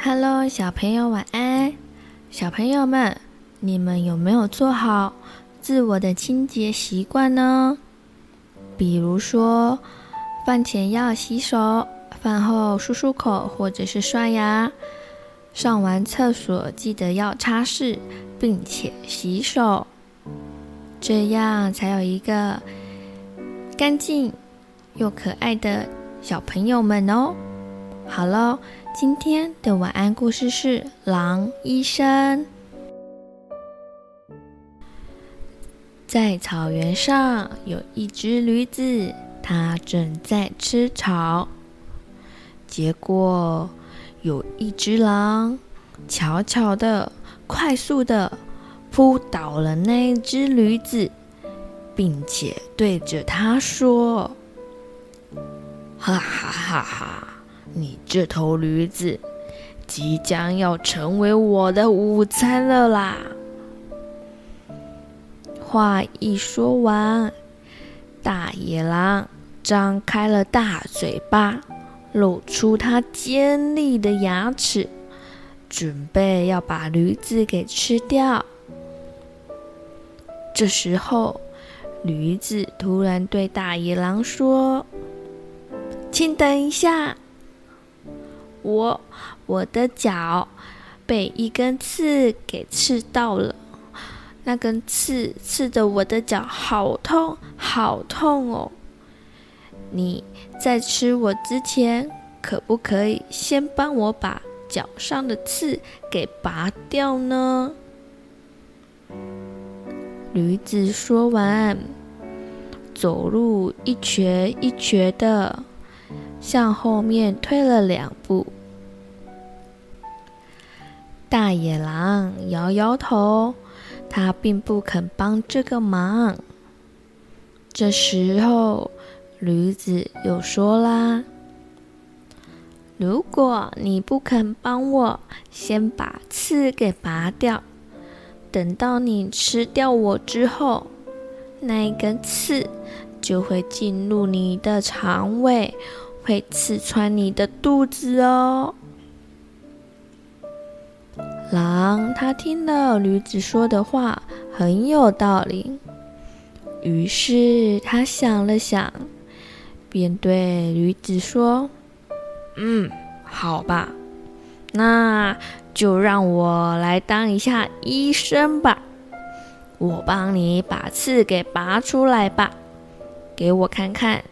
Hello，小朋友晚安。小朋友们，你们有没有做好自我的清洁习惯呢？比如说，饭前要洗手，饭后漱漱口或者是刷牙，上完厕所记得要擦拭并且洗手，这样才有一个干净又可爱的小朋友们哦。好喽，今天的晚安故事是《狼医生》。在草原上有一只驴子，它正在吃草。结果有一只狼，悄悄的、快速的扑倒了那只驴子，并且对着它说：“哈哈哈哈！”你这头驴子即将要成为我的午餐了啦！话一说完，大野狼张开了大嘴巴，露出它尖利的牙齿，准备要把驴子给吃掉。这时候，驴子突然对大野狼说：“请等一下。”我我的脚被一根刺给刺到了，那根刺刺的我的脚好痛好痛哦！你在吃我之前，可不可以先帮我把脚上的刺给拔掉呢？驴子说完，走路一瘸一瘸的，向后面退了两步。大野狼摇摇头，他并不肯帮这个忙。这时候，驴子又说啦：“如果你不肯帮我先把刺给拔掉，等到你吃掉我之后，那一根刺就会进入你的肠胃，会刺穿你的肚子哦。”狼他听了驴子说的话很有道理，于是他想了想，便对驴子说：“嗯，好吧，那就让我来当一下医生吧，我帮你把刺给拔出来吧，给我看看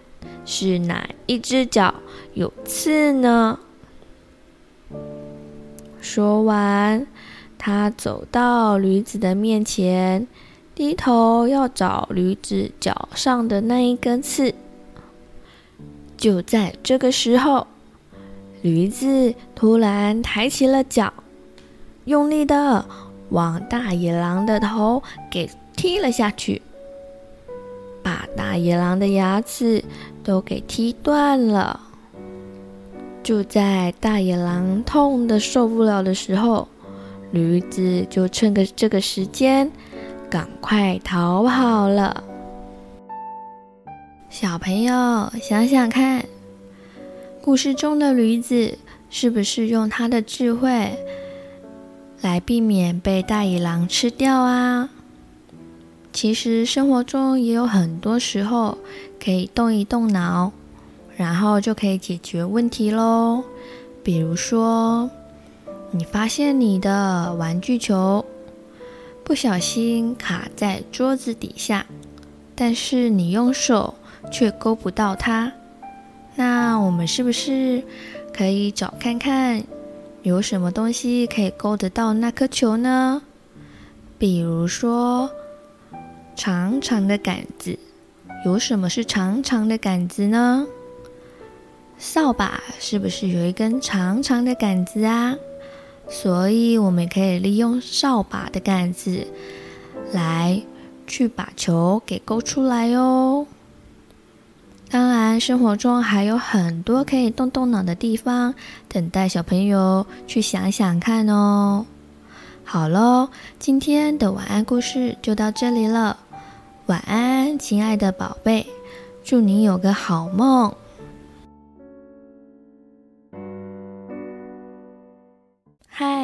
是哪一只脚有刺呢？”说完，他走到驴子的面前，低头要找驴子脚上的那一根刺。就在这个时候，驴子突然抬起了脚，用力的往大野狼的头给踢了下去，把大野狼的牙齿都给踢断了。就在大野狼痛得受不了的时候，驴子就趁个这个时间，赶快逃跑了。小朋友想想看，故事中的驴子是不是用它的智慧来避免被大野狼吃掉啊？其实生活中也有很多时候可以动一动脑。然后就可以解决问题喽。比如说，你发现你的玩具球不小心卡在桌子底下，但是你用手却勾不到它，那我们是不是可以找看看有什么东西可以勾得到那颗球呢？比如说，长长的杆子，有什么是长长的杆子呢？扫把是不是有一根长长的杆子啊？所以我们可以利用扫把的杆子来去把球给勾出来哦。当然，生活中还有很多可以动动脑的地方，等待小朋友去想想看哦。好喽，今天的晚安故事就到这里了。晚安，亲爱的宝贝，祝你有个好梦。